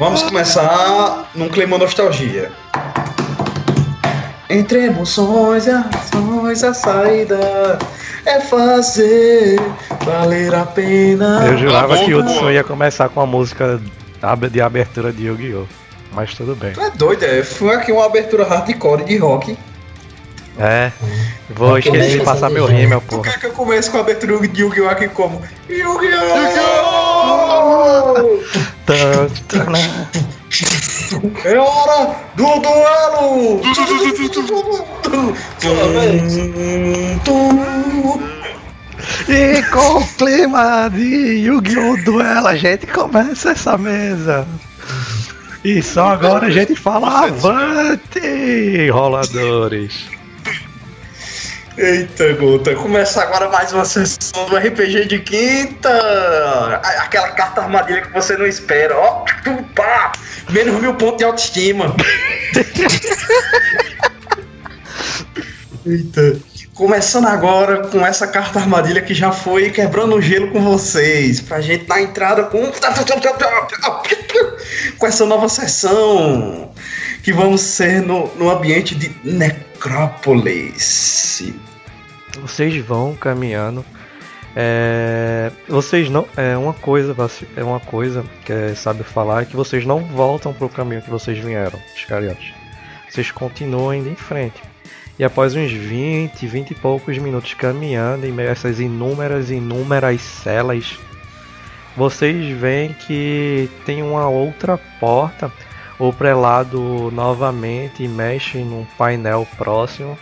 Vamos começar num clima nostalgia. Entre emoções e ações, a saída é fazer valer a pena. Eu jurava bom, que o. Hudson ia começar com a música de abertura de Yu-Gi-Oh! Mas tudo bem. Tu é doido, é? Foi aqui uma abertura hardcore de rock. É. Vou esquecer de passar meu rímel, Tu porra. quer que eu comece com a abertura de Yu-Gi-Oh! aqui como? Yu-Gi-Oh! Né? É hora do duelo! E com o clima de Yu-Gi-Oh! Duelo, a gente começa essa mesa. E só agora a gente fala avante, roladores. Eita, gota. Começa agora mais uma sessão do RPG de quinta. Aquela carta armadilha que você não espera. Ó, pá! Menos mil pontos de autoestima. Eita. Começando agora com essa carta armadilha que já foi quebrando o gelo com vocês. Pra gente dar entrada com. Com essa nova sessão. Que vamos ser no, no ambiente de Necrópolis. Vocês vão caminhando. É, vocês não. É uma coisa, é uma coisa que é sábio falar é que vocês não voltam pro caminho que vocês vieram, os cariotes. Vocês continuam indo em frente. E após uns 20, 20 e poucos minutos caminhando em meio a essas inúmeras, inúmeras celas, vocês veem que tem uma outra porta. O prelado novamente mexe num painel próximo.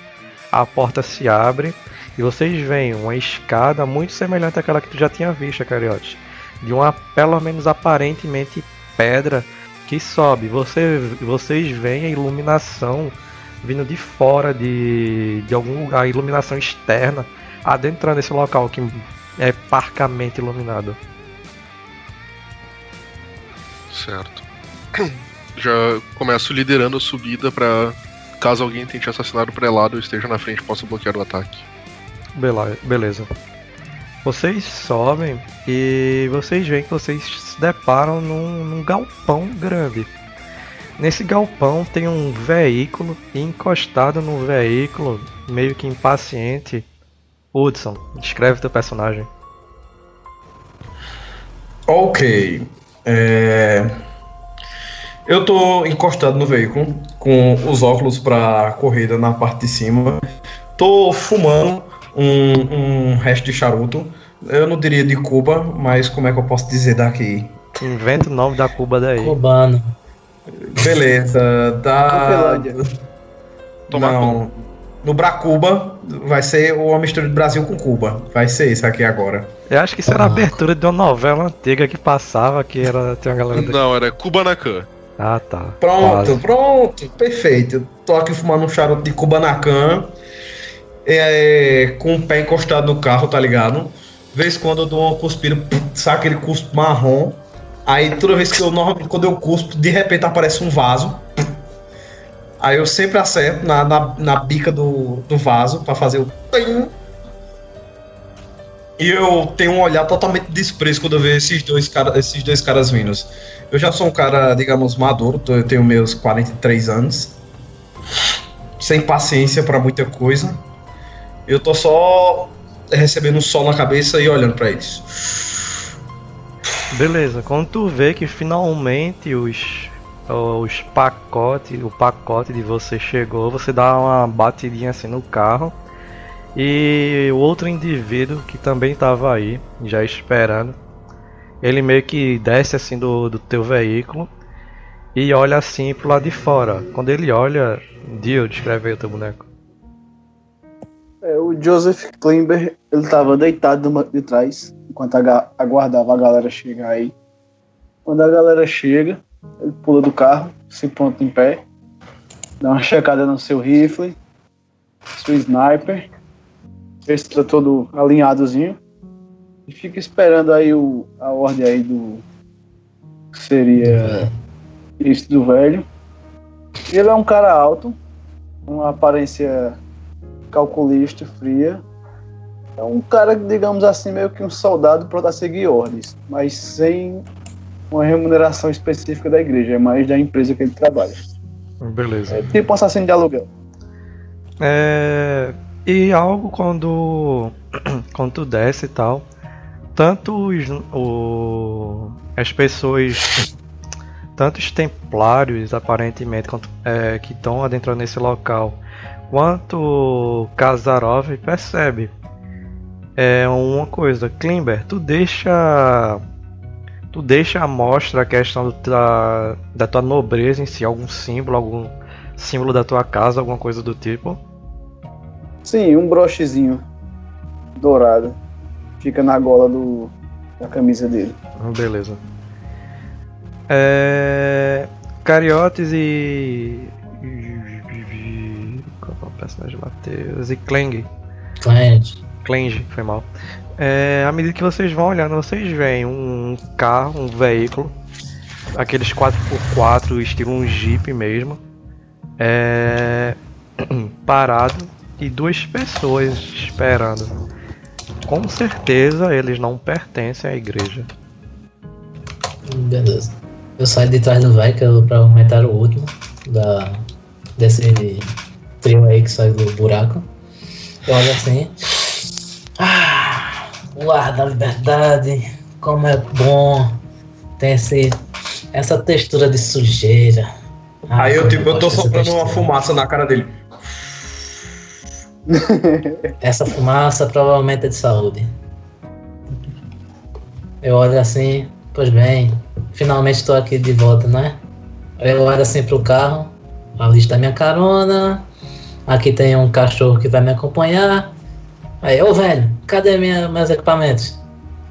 A porta se abre e vocês veem uma escada muito semelhante àquela que tu já tinha visto, Cariotes. De uma, pelo menos aparentemente, pedra que sobe. Você, vocês veem a iluminação vindo de fora de, de algum lugar, a iluminação externa, adentrando esse local que é parcamente iluminado. Certo. Já começo liderando a subida pra caso alguém tente assassinar o prelado ou esteja na frente possa bloquear o ataque. Beleza. Vocês sobem e vocês veem que vocês se deparam num, num galpão grande. Nesse galpão tem um veículo e encostado no veículo, meio que impaciente, Hudson, descreve teu personagem. Ok. É... Eu tô encostado no veículo, com os óculos pra corrida na parte de cima. Tô fumando um, um resto de charuto. Eu não diria de Cuba, mas como é que eu posso dizer daqui? Inventa o nome da Cuba daí. Cubano. Beleza, da. Tomar Não. No Bracuba vai ser uma mistura de Brasil com Cuba. Vai ser isso aqui agora. Eu acho que isso era a abertura de uma novela antiga que passava, que era. Tem uma galera. Não, era Kubanacan. Ah tá. Pronto, Quase. pronto, perfeito. Tô aqui fumando um charuto de Kubanacan, é, com o pé encostado no carro, tá ligado? Vez quando eu dou uma cuspida, saca aquele cuspo marrom. Aí toda vez que eu, normalmente quando eu cuspo, de repente aparece um vaso. Aí eu sempre acerto na, na, na bica do, do vaso pra fazer o. E eu tenho um olhar totalmente de desprezo quando eu vejo esses dois, cara, esses dois caras vindos. Eu já sou um cara, digamos, maduro, eu tenho meus 43 anos. Sem paciência pra muita coisa. Eu tô só recebendo sol na cabeça e olhando pra eles. Beleza, quando tu vê que finalmente os, os pacotes, o pacote de você chegou, você dá uma batidinha assim no carro e o outro indivíduo que também estava aí, já esperando, ele meio que desce assim do, do teu veículo e olha assim pro lado de fora. Quando ele olha, Dio, descreve aí o teu boneco. É, o Joseph Klimber, ele tava deitado no banco de trás, enquanto aguardava a galera chegar aí. Quando a galera chega, ele pula do carro, se ponta em pé, dá uma checada no seu rifle, seu sniper, esse tá todo alinhadozinho, e fica esperando aí o, a ordem aí do. que seria isso do velho. Ele é um cara alto, uma aparência calculista, fria. É um cara, digamos assim, meio que um soldado para seguir ordens, mas sem uma remuneração específica da igreja, é mais da empresa que ele trabalha. Beleza. É tipo assassino de aluguel. É, e algo quando, quando tu desce e tal, tanto os, o, as pessoas, tanto os templários aparentemente quanto, é, que estão adentrando nesse local, quanto Kazarov percebe é uma coisa, Klimber, tu deixa tu deixa a mostra a questão da, da tua nobreza em si, algum símbolo, algum símbolo da tua casa, alguma coisa do tipo? Sim, um brochezinho dourado. Fica na gola do, da camisa dele. Ah, beleza. É... Cariotes e. Personagem Matheus? E Clang. Cliente. Clange, foi mal. É, à medida que vocês vão olhando, vocês veem um carro, um veículo, aqueles 4x4, estilo um Jeep mesmo, é, parado e duas pessoas esperando. Com certeza eles não pertencem à igreja. Beleza. Eu saio de trás do veículo pra aumentar o último da, desse trio aí que sai do buraco. Eu olho assim. Ah, o ar da liberdade, como é bom. Tem esse, essa textura de sujeira. Ah, Aí eu, tipo, eu tô soprando uma fumaça na cara dele. Essa fumaça provavelmente é de saúde. Eu olho assim, pois bem, finalmente estou aqui de volta, né? Eu olho assim pro carro, ali está minha carona, aqui tem um cachorro que vai me acompanhar. Aí, ô velho, cadê minha, meus equipamentos?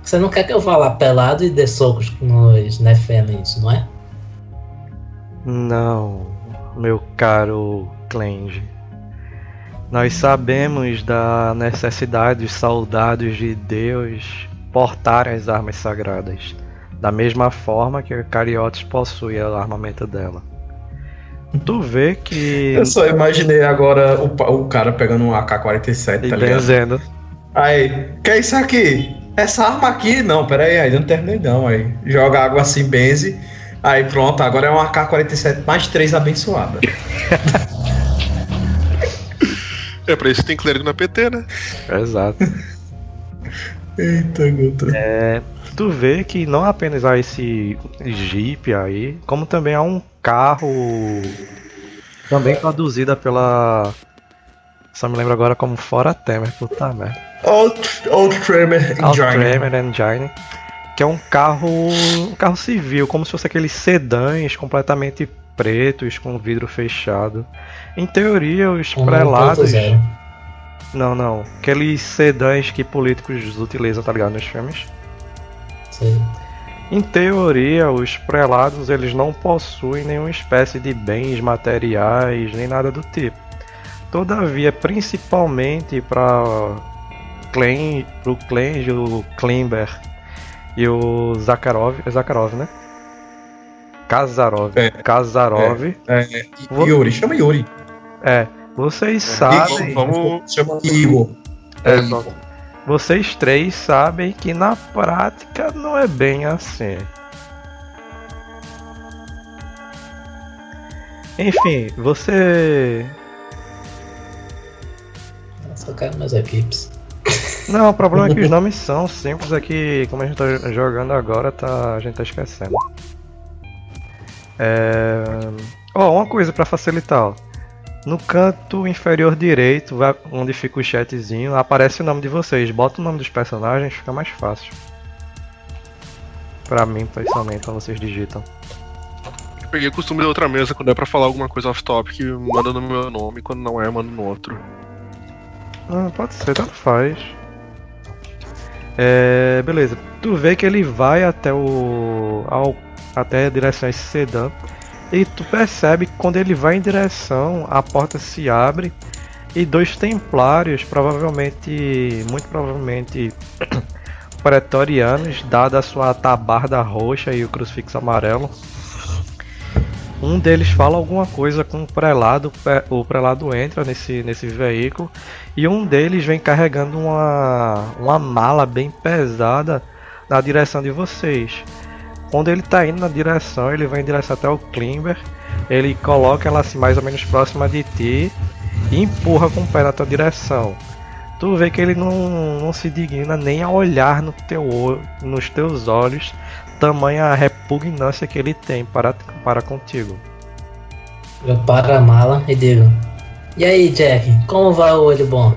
Você não quer que eu vá lá pelado e dê socos nos neféns, não é? Não, meu caro Clange. Nós sabemos da necessidade dos soldados de Deus portarem as armas sagradas, da mesma forma que a Cariotes possui o armamento dela. Tu vê que. Eu só imaginei agora o, o cara pegando um AK-47, E tá ligado? benzendo. Aí, que é isso aqui? Essa arma aqui? Não, pera aí, ainda não terminei não. Aí joga água assim, benze. Aí pronto, agora é um AK-47 mais 3 abençoada. É, pra isso tem clérigo na PT, né? Exato. Eita, gota. É, tu vê que não apenas há esse Jeep aí, como também há um carro também produzida pela. Só me lembro agora como Fora Temer, puta merda. Old, old Tremor Engine. Altramer Engine, que é um carro, um carro civil, como se fosse aqueles sedãs completamente pretos com vidro fechado. Em teoria, os Um prelados, 1.0. não, não, aqueles sedãs que políticos utilizam, tá ligado, nos filmes. Em teoria, os prelados eles não possuem nenhuma espécie de bens materiais nem nada do tipo. Todavia, principalmente para pro Clange, o Klimber e o Zakharov, é Zakharov, né? Kazarov, É. Kazarov, É, Vou- Yuri, chama Yuri. é, vocês Igor, sabem, vamos. Chama Igor. é, só- vocês três sabem que na prática não é bem assim. Enfim, você Só quero meus equipes. Não, o problema é que os nomes são simples aqui, como a gente tá jogando agora, tá, a gente tá esquecendo. É... Ó, uma coisa pra facilitar, ó. No canto inferior direito, onde fica o chatzinho, aparece o nome de vocês. Bota o nome dos personagens, fica mais fácil. Pra mim, principalmente, quando vocês digitam. Eu peguei o costume da outra mesa, quando é pra falar alguma coisa off-topic, manda no meu nome, quando não é, manda no outro. Ah, pode ser, tanto faz. É, beleza. Tu vê que ele vai até o. Ao, até a direção a esse sedã. E tu percebe que quando ele vai em direção, a porta se abre e dois templários, provavelmente. Muito provavelmente. pretorianos, dada a sua tabarda roxa e o crucifixo amarelo. Um deles fala alguma coisa com o prelado, o prelado entra nesse, nesse veículo e um deles vem carregando uma, uma mala bem pesada na direção de vocês. Quando ele tá indo na direção, ele vai em direção até o Klimber. Ele coloca ela assim mais ou menos próxima de ti e empurra com o pé na tua direção. Tu vê que ele não, não se digna nem a olhar no teu, nos teus olhos, tamanha repugnância que ele tem para, para contigo. Eu paro a mala e digo: E aí, Jack, como vai o olho bom?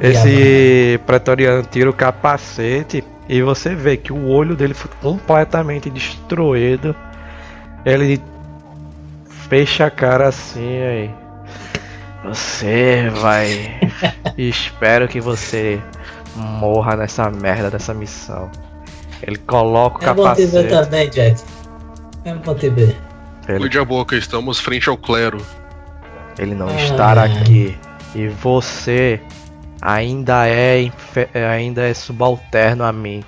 Esse pretoriano tira o capacete e você vê que o olho dele foi completamente destruído. Ele fecha a cara assim aí. Você vai. Espero que você morra nessa merda dessa missão. Ele coloca o É bom te ver capacete. também, Jack. É bom te ver. Ele, Cuide a boca, estamos frente ao clero. ele não Ai, estar ai. aqui. E você ainda é infe- ainda é subalterno a mim.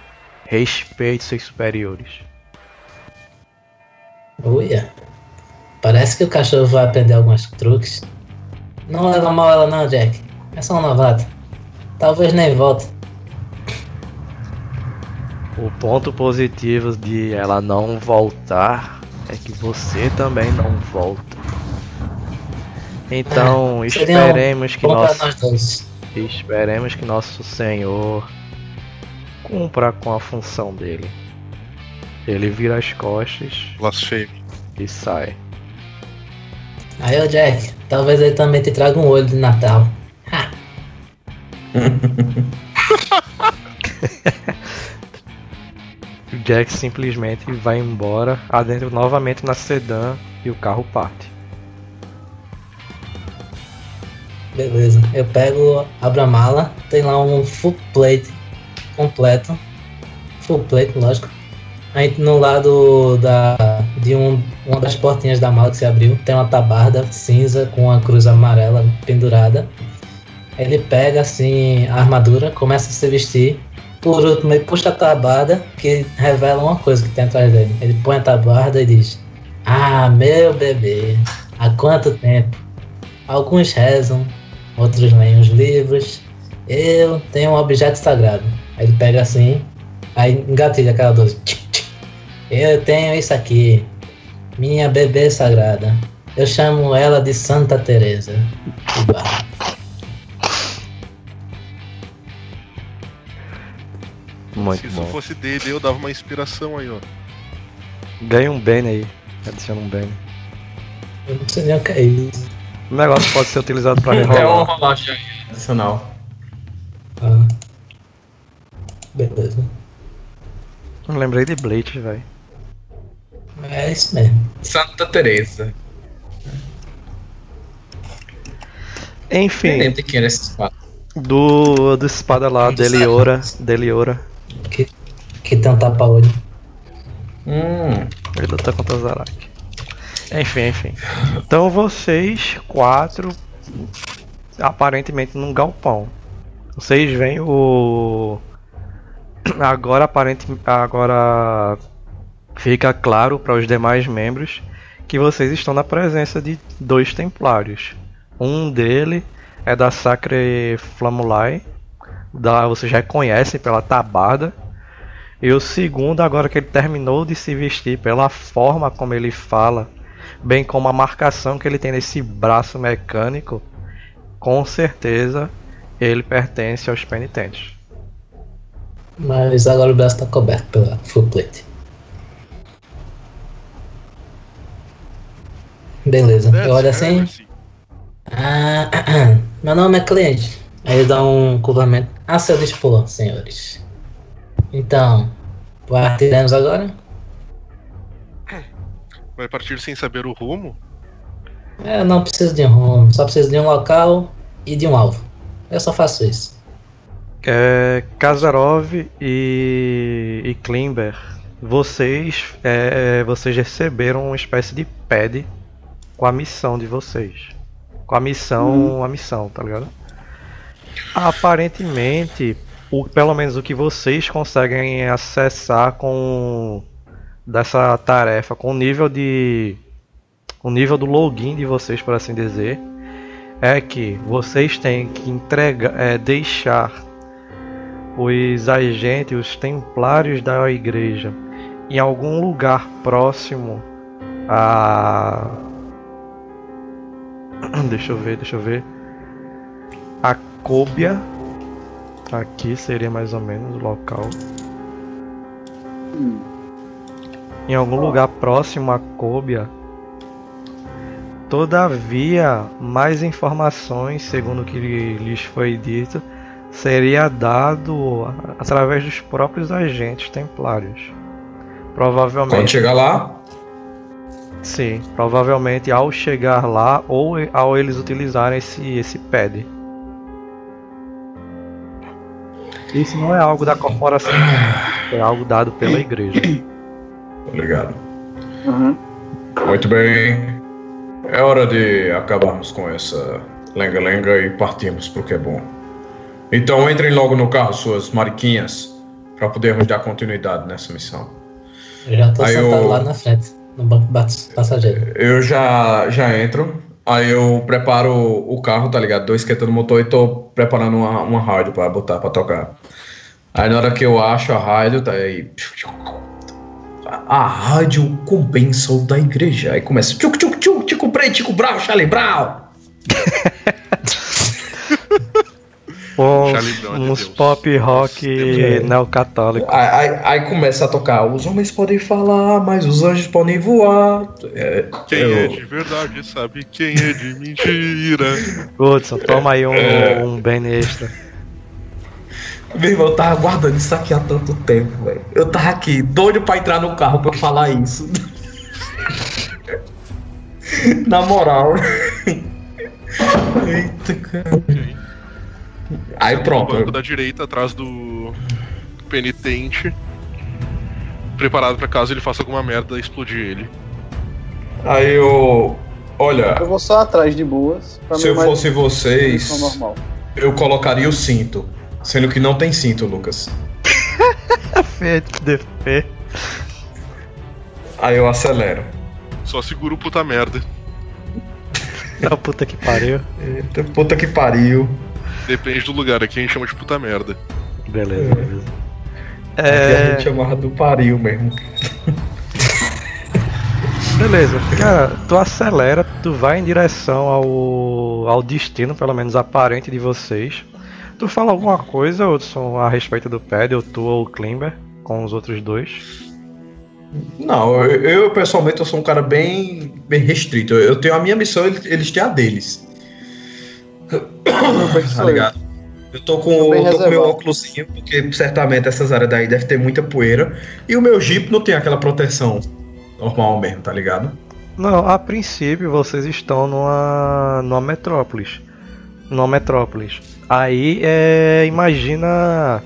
Respeite seus superiores. Uia. Parece que o cachorro vai aprender alguns truques. Não leva mal ela não, Jack. É só um novato. Talvez nem volte. O ponto positivo de ela não voltar é que você também não volta. Então É, esperemos que nós dois. esperemos que nosso Senhor cumpra com a função dele. Ele vira as costas Blasfêmio. e sai. Aí, ô Jack, talvez ele também te traga um olho de Natal. Ha! Jack simplesmente vai embora, adentra novamente na sedã e o carro parte. Beleza. Eu pego, abro a mala, tem lá um full plate completo. Full plate, lógico. Aí no lado da, de um, uma das portinhas da mala que se abriu, tem uma tabarda cinza com uma cruz amarela pendurada. Ele pega assim a armadura, começa a se vestir. Por último, ele puxa a tabarda, que revela uma coisa que tem atrás dele. Ele põe a tabarda e diz: Ah, meu bebê, há quanto tempo? Alguns rezam, outros leem os livros. Eu tenho um objeto sagrado. Aí ele pega assim, aí engatilha aquela 12. Eu tenho isso aqui, minha bebê sagrada. Eu chamo ela de Santa Teresa. Muito Se isso bom. fosse dele, eu dava uma inspiração aí, ó. Ganha um bem aí. Adiciona um bem. Eu não sei nem o que é isso. O negócio pode ser utilizado para É uma rerolar. rolagem adicional. Ah. Beleza. Não lembrei de Bleach, velho. É isso mesmo. Santa Teresa. Enfim, lembro de quem era esse espada. do, do espada lá, Deliora, Deliora. Que, que tem um tapa-olho. Hum, Ele luta contra o Zarak. Enfim, enfim. Então vocês quatro aparentemente num galpão. Vocês veem o agora aparente agora fica claro para os demais membros que vocês estão na presença de dois templários. Um dele é da Sacre Flamulai, da vocês reconhecem pela tabarda. E o segundo, agora que ele terminou de se vestir, pela forma como ele fala, bem como a marcação que ele tem nesse braço mecânico, com certeza ele pertence aos penitentes. Mas agora o braço tá coberto pela full plate. Beleza. Eu olho assim. Hermes. Ah, meu nome é cliente. Aí ele dá um curvamento a seu dispor, senhores. Então, partiremos agora? Vai partir sem saber o rumo? É, não preciso de um rumo, só preciso de um local e de um alvo. Eu só faço isso. É, Kazarov e, e Klimber, vocês, é, vocês receberam uma espécie de pad com a missão de vocês. Com a missão, a missão, tá ligado? Aparentemente, o, pelo menos o que vocês conseguem acessar com dessa tarefa, com o nível de o nível do login de vocês, por assim dizer, é que vocês têm que entregar, é, deixar os agentes, os templários da igreja em algum lugar próximo a. Deixa eu ver, deixa eu ver. A Cóbia. Aqui seria mais ou menos o local. Hum. Em algum lugar próximo a Cóbia. Todavia, mais informações, segundo o que lhes foi dito, seria dado através dos próprios agentes templários. Provavelmente. Quando chegar lá, Sim, provavelmente ao chegar lá ou ao eles utilizarem esse, esse pad. Isso não é algo da corporação, é algo dado pela igreja. obrigado. Uhum. Muito bem. É hora de acabarmos com essa lenga-lenga e partirmos pro que é bom. Então entrem logo no carro, suas mariquinhas, para podermos dar continuidade nessa missão. Eu já tô Aí sentado eu- lá na frente, no banco passageiro. Eu já, já entro, aí eu preparo o carro, tá ligado? Tô esquentando o motor e tô preparando uma, uma rádio pra botar pra tocar. Aí na hora que eu acho a rádio, tá aí. A, rádio com bênção da igreja. Aí começa. Tchuc, tchuc, tchuc, Tico Preto, Tico Brau, Charlie Brown. Uns, Charlie Brown de uns Deus. pop rock É. neocatólico. Aí, aí, aí começa a tocar. Os homens podem falar, mas os anjos podem voar. É, Quem eu- é de verdade sabe quem é de mentira. Hudson, toma aí um, É. um bem extra. Meu irmão, eu tava guardando isso aqui há tanto tempo, velho. Eu tava aqui, doido pra entrar no carro pra falar isso. Na moral. Eita, cara. Aí No pronto. banco da direita, atrás do penitente. Preparado pra caso ele faça alguma merda explodir ele. Aí eu. Olha, Eu vou só atrás de boas. Pra se eu fosse vocês, eu colocaria o cinto. Sendo que não tem cinto, Lucas. Feito DP. Aí eu acelero. Só segura o puta merda. Ah, puta que pariu. Eita, puta que pariu. Depende do lugar, aqui a gente chama de puta merda. Beleza, beleza. Aqui a É, gente chamava do pariu mesmo. beleza. Cara, tu acelera, tu vai em direção ao, ao destino, pelo menos aparente de vocês. Tu fala alguma coisa, Hudson, a respeito do pad, ou tu ou o Klimber, com os outros dois? Não, eu, eu, pessoalmente eu sou um cara bem, bem restrito. Eu tenho a minha missão, eles, eles têm a deles. tá ligado? Eu tô com, eu tô com meu óculosinho, porque certamente essas áreas daí deve ter muita poeira. E o meu Jeep não tem aquela proteção normal mesmo, tá ligado? Não, a princípio vocês estão numa, numa metrópolis. Numa metrópolis. Aí é. Imagina.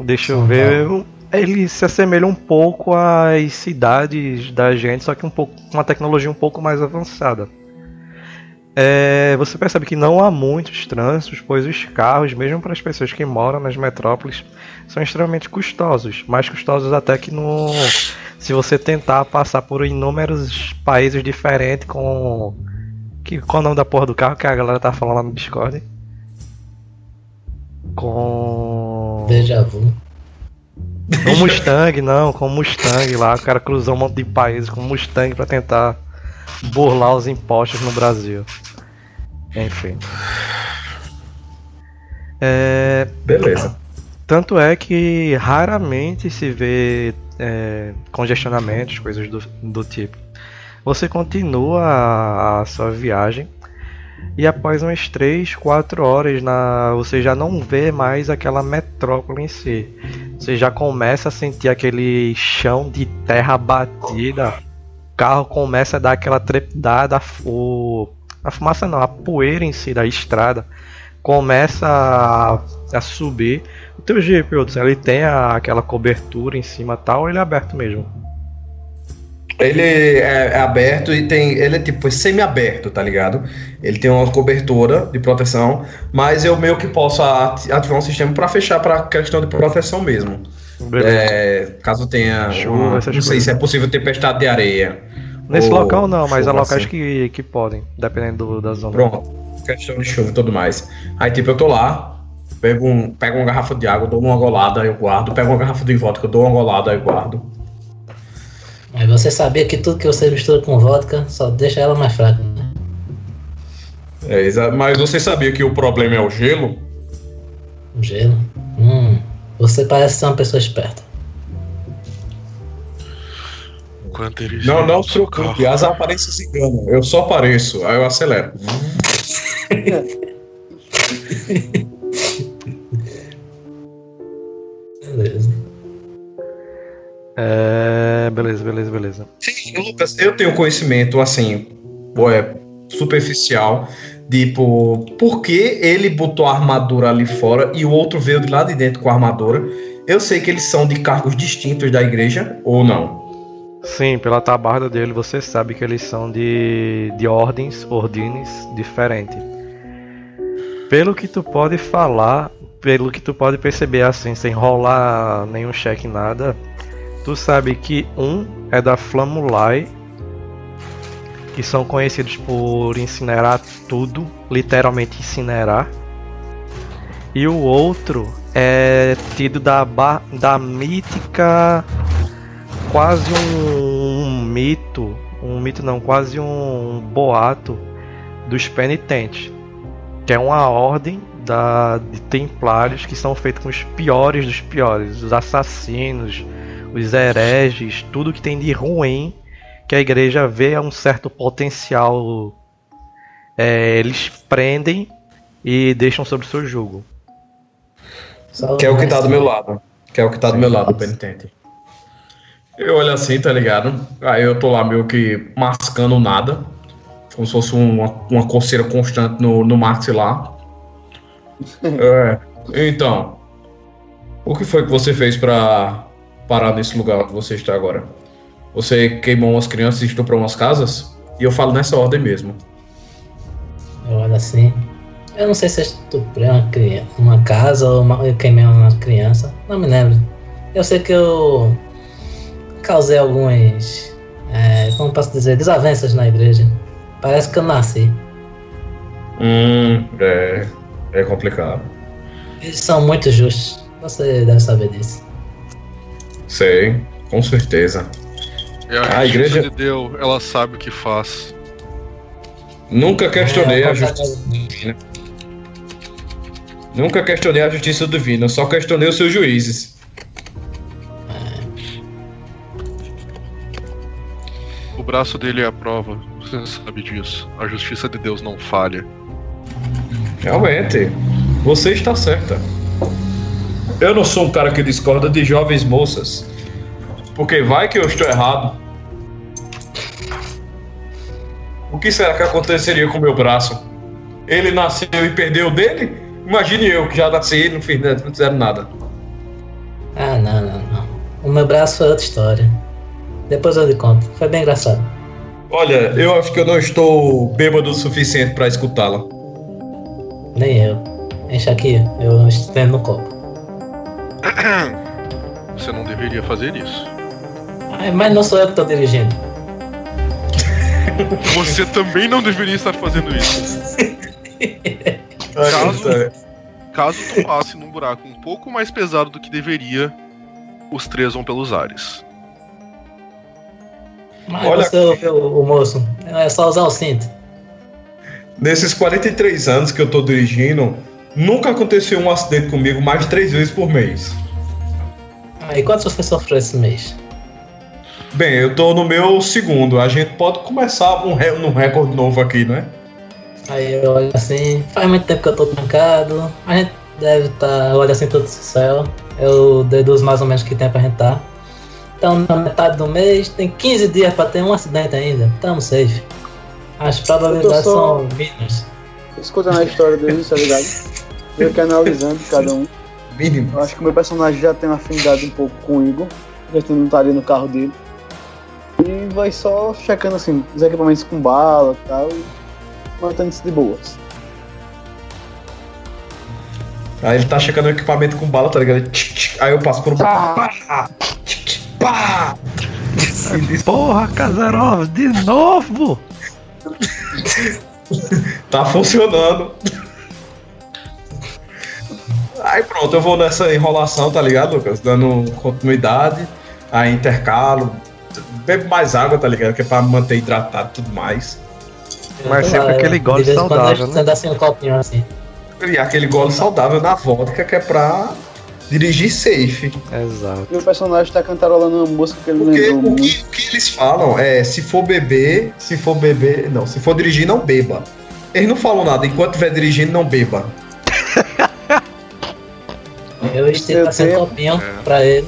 Deixa eu ver. Ele se assemelha um pouco às cidades da gente, só que um pouco com uma tecnologia um pouco mais avançada. É, você percebe que não há muitos trânsitos, pois os carros, mesmo para as pessoas que moram nas metrópoles, são extremamente custosos. Mais custosos até que no, se você tentar passar por inúmeros países diferentes com. Que, qual é o nome da porra do carro que a galera tá falando lá no Discord? Com. Deja vu. Com Mustang, não, com Mustang lá. O cara cruzou um monte de países com Mustang pra tentar burlar os impostos no Brasil. Enfim. É, Beleza. tanto é que raramente se vê é, congestionamentos, coisas do, do tipo. Você continua a, sua viagem e após umas 3, 4 horas na, você já não vê mais aquela metrópole em si. Você já começa a sentir aquele chão de terra batida. O carro começa a dar aquela trepidada, o, a fumaça não, a poeira em si da estrada começa a, a subir. O teu Hudson, ele tem a- aquela cobertura em cima tal, ou ele é aberto mesmo? Ele é, é aberto e tem. Ele é tipo semi-aberto, tá ligado? Ele tem uma cobertura de proteção, mas eu meio que posso ati- ativar um sistema pra fechar pra questão de proteção mesmo. Beleza. É, caso tenha. Chuva, uma- não sei coisas. se é possível tempestade de areia. Nesse local não, mas há locais assim. que, que podem, dependendo do- da zona. Pronto. Questão de chuva e tudo mais. Aí, tipo, eu tô lá, pego, um, pego uma garrafa de água, dou uma golada, eu guardo. Pego uma garrafa de vodka, eu dou uma golada, eu guardo. Mas você sabia que tudo que você mistura com vodka só deixa ela mais fraca, né? É, mas você sabia que o problema é o gelo? O gelo. Hum, você parece ser uma pessoa esperta. Enquanto eles Não, não se preocupe, as aparências enganam. Eu só apareço, aí eu acelero. Beleza. É, beleza, beleza, beleza. Sim, Lucas, eu tenho conhecimento, assim, é, superficial, tipo, por que ele botou a armadura ali fora e o outro veio de lá de dentro com a armadura? Eu sei que eles são de cargos distintos da igreja, ou não? Sim, pela tabarda dele você sabe que eles são de, de ordens, ordines diferentes. Pelo que tu pode falar, pelo que tu pode perceber assim, sem rolar nenhum cheque nada, tu sabe que um é da Flamulai, que são conhecidos por incinerar tudo, literalmente incinerar. E o outro é tido da, da mítica quase um, um mito, um mito não, quase um boato dos penitentes, que é uma ordem da, de templários que são feitos com os piores dos piores, os assassinos, os hereges, tudo que tem de ruim que a igreja vê um certo potencial, é, eles prendem e deixam sob seu jugo. Que é o que tá do meu lado. Que é o que tá do meu lado, o penitente. Eu olho assim, tá ligado? Aí eu tô lá meio que mascando nada. Como se fosse uma, uma coceira constante no, no maxilar. É. Então, o que foi que você fez pra parar nesse lugar que você está agora? Você queimou umas crianças e estuprou umas casas? E eu falo nessa ordem mesmo. Eu olho assim. Eu não sei se eu estuprei uma, criança, uma casa ou uma, eu queimei uma criança. Não me lembro. Eu sei que eu causei alguns. é, como posso dizer? Desavenças na igreja. Parece que eu nasci. Hum, é. É complicado. Eles são muito justos. Você deve saber disso. Sei, com certeza. É a, A justiça igreja- de Deus, ela sabe o que faz. Nunca questionei É, a eu justiça divina. Nunca questionei a justiça divina, só questionei os seus juízes. O braço dele é a prova, você sabe disso. A justiça de Deus não falha. Realmente, você está certa. Eu não sou um cara que discorda de jovens moças. Porque vai que eu estou errado. O que será que aconteceria com o meu braço? Ele nasceu e perdeu o dele? Imagine eu que já nasci e não fiz não fizeram nada. Ah, não, não, não. O meu braço foi outra história. Depois eu lhe conto. Foi bem engraçado. Olha, eu acho que eu não estou bêbado o suficiente para escutá-la. Nem eu. Enche aqui, eu estendo no copo. Você não deveria fazer isso. Ai, mas não sou eu que tô dirigindo. Você também não deveria estar fazendo isso. Caso... Caso tu passe num buraco um pouco mais pesado do que deveria, os três vão pelos ares. Mas Olha você ouviu o, o moço. É só usar o cinto. Nesses 43 anos que eu tô dirigindo, nunca aconteceu um acidente comigo mais de três vezes por mês. Ah, e quanto você sofreu esse mês? Bem, eu tô no meu segundo. A gente pode começar um, re- num recorde novo aqui, né? Aí eu olho assim, faz muito tempo que eu tô trancado. A gente deve estar, tá, olha assim todo o céu. Eu deduzo mais ou menos que tempo a gente tá. Então na metade do mês tem 15 dias pra ter um acidente ainda. Tamo safe. As probabilidades Eu só- são mínimas. Escutando a história deles, tá ligado? Eu que analisando cada um. Mínimo. Eu acho que o meu personagem já tem uma afinidade um pouco com o Igor, já que não tá ali no carro dele. E vai só checando assim, os equipamentos com bala e tal, e mantendo-se de boas. Aí ele tá checando o equipamento com bala, tá ligado? Aí eu passo por um. Pá! Tch, pá! E diz, Porra, Kazarov, de novo! Tá funcionando. Aí pronto, eu vou nessa enrolação, tá ligado, Lucas? Dando continuidade, aí intercalo, bebo mais água, tá ligado? Que é pra manter hidratado e tudo mais. Mas sempre eu- aquele gole saudável, né? Você dá assim um copinho assim. E aquele gole saudável na vodka que é pra dirigir safe. Exato. E o personagem tá cantarolando uma música que ele Porque lembrou o que, o que eles falam é, se for beber, se for beber, não, se for dirigir, não beba. Eles não falam nada, enquanto estiver dirigindo, não beba. Eu estiro assim um copinho É. pra ele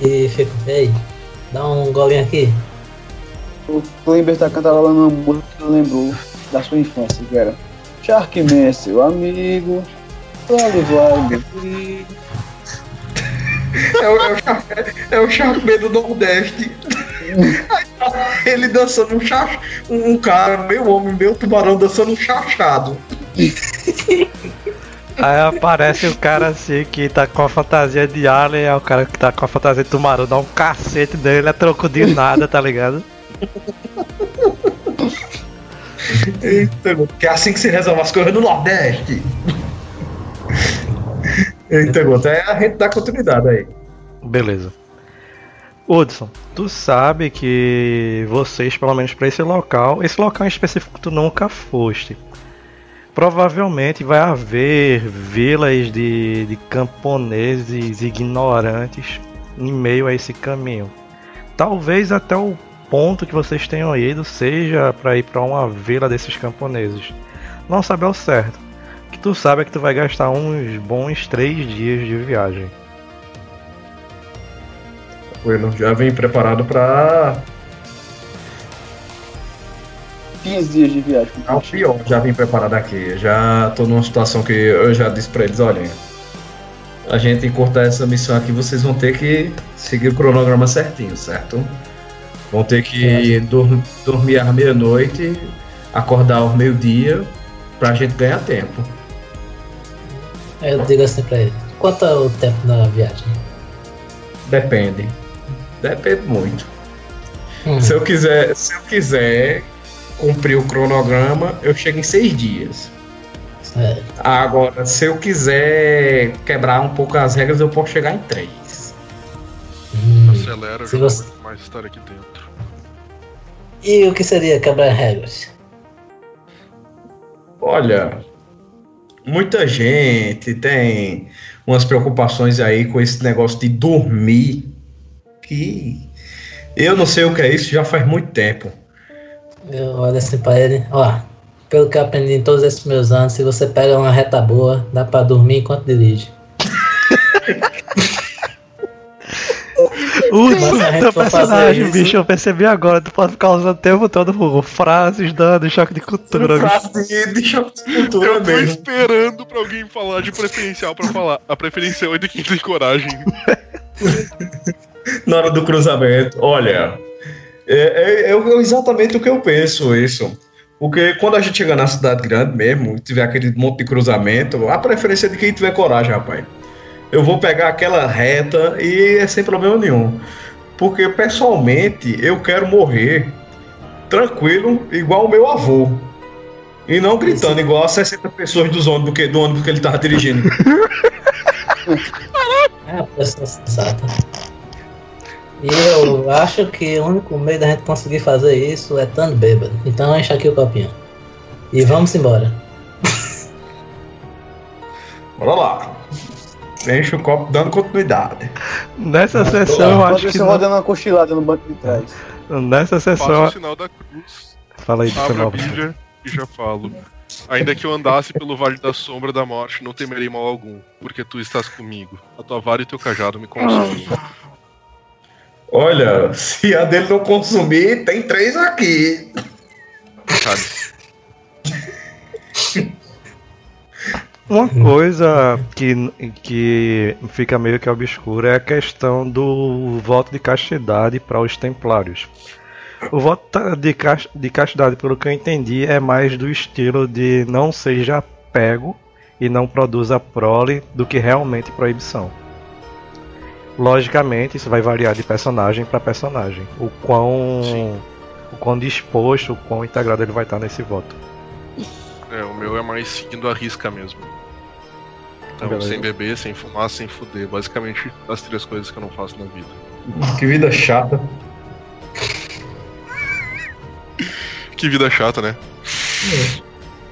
e fico, ei, dá um golinho aqui. O Klimber tá cantarolando uma música que ele lembrou da sua infância, que era Sharkman, seu amigo, Vale, vale, perigo. É o, é o, é o Sharkman do Nordeste. Ele dançando um chach... um cara, meio homem, meio tubarão, dançando um chachado. Aí aparece o cara assim que tá com a fantasia de alien, é o cara que tá com a fantasia de tubarão, dá um cacete dele, é troco de nada, tá ligado? Eita, que é assim que se resolve as coisas no Nordeste. Eita, gota, é a gente dá continuidade aí. Beleza. Hudson, tu sabe que vocês, pelo menos pra esse local, esse local em específico tu nunca foste. Provavelmente vai haver vilas de, de camponeses ignorantes em meio a esse caminho. Talvez até o ponto que vocês tenham ido seja para ir para uma vila desses camponeses. Não sabe ao certo. O que tu sabe é que tu vai gastar uns bons três dias de viagem. Bueno, já vem preparado pra. 15 dias de viagem. É o pior, já vim preparado aqui. Já tô numa situação que eu já disse pra eles, olhem. A gente encurtar essa missão aqui, vocês vão ter que seguir o cronograma certinho, certo? Vão ter que dur- dormir às meia-noite, acordar ao meio-dia, pra gente ganhar tempo. Eu digo assim pra ele, quanto é o tempo da viagem? Depende. Depende muito. Hum, Se eu quiser, se eu quiser cumprir o cronograma, eu chego em seis dias. é, Agora, se eu quiser quebrar um pouco as regras, eu posso chegar em três. hum. Acelera, Se já não você- mais estar aqui dentro. E o que seria quebrar regras? Olha, muita gente tem umas preocupações aí com esse negócio de dormir. Que eu não sei o que é isso, já faz muito tempo. Eu olho assim pra ele, ó, pelo que eu aprendi em todos esses meus anos, se você pega uma reta boa, dá pra dormir enquanto dirige. Hudson, Mas a gente teu fazer personagem, isso- bicho, eu percebi agora, tu pode ficar usando o tempo todo Hugo, frases dando choque de cultura. bicho. Frase de, de choque de cultura Eu tô mesmo. esperando pra alguém falar de preferencial pra falar. A preferencial é de quem tem coragem. na hora do cruzamento. Olha, é, é- é é exatamente o que eu penso isso. Porque quando a gente chega na cidade grande mesmo, e tiver aquele monte de cruzamento, a preferência é de quem tiver coragem, rapaz. Eu vou pegar aquela reta e é sem problema nenhum. Porque pessoalmente eu quero morrer tranquilo, igual o meu avô. E não gritando igual a 60 pessoas dos ônibus que, do ônibus que ele tava dirigindo. É a pessoa sensata. E eu acho que o único meio da gente conseguir fazer isso é estando bêbado. Então enche aqui o copinho. E vamos embora. Bora lá. Enche o copo dando continuidade. Nessa sessão, eu acho que. você não- rodando uma cochilada no banco de trás. Nessa Faço sessão. o sinal da cruz, Fala aí, abro a. Bíblia e já falo. Ainda que eu andasse pelo vale da sombra da morte, não temerei mal algum, porque tu estás comigo. A tua vara e teu cajado me consomem. Olha, se a dele não consumir, tem três aqui. Uma coisa que, que fica meio que obscura é a questão do voto de castidade para os templários. O voto ta- de, de castidade, pelo que eu entendi, é mais do estilo de não seja pego e não produza prole do que realmente proibição. Logicamente, isso vai variar de personagem para personagem. O quão, Sim. o quão disposto, o quão integrado ele vai estar nesse voto. É, o meu é mais seguindo a risca mesmo. Então, Beleza. sem beber, sem fumar, sem fuder. Basicamente, as três coisas que eu não faço na vida. Que vida chata. Que vida chata, né?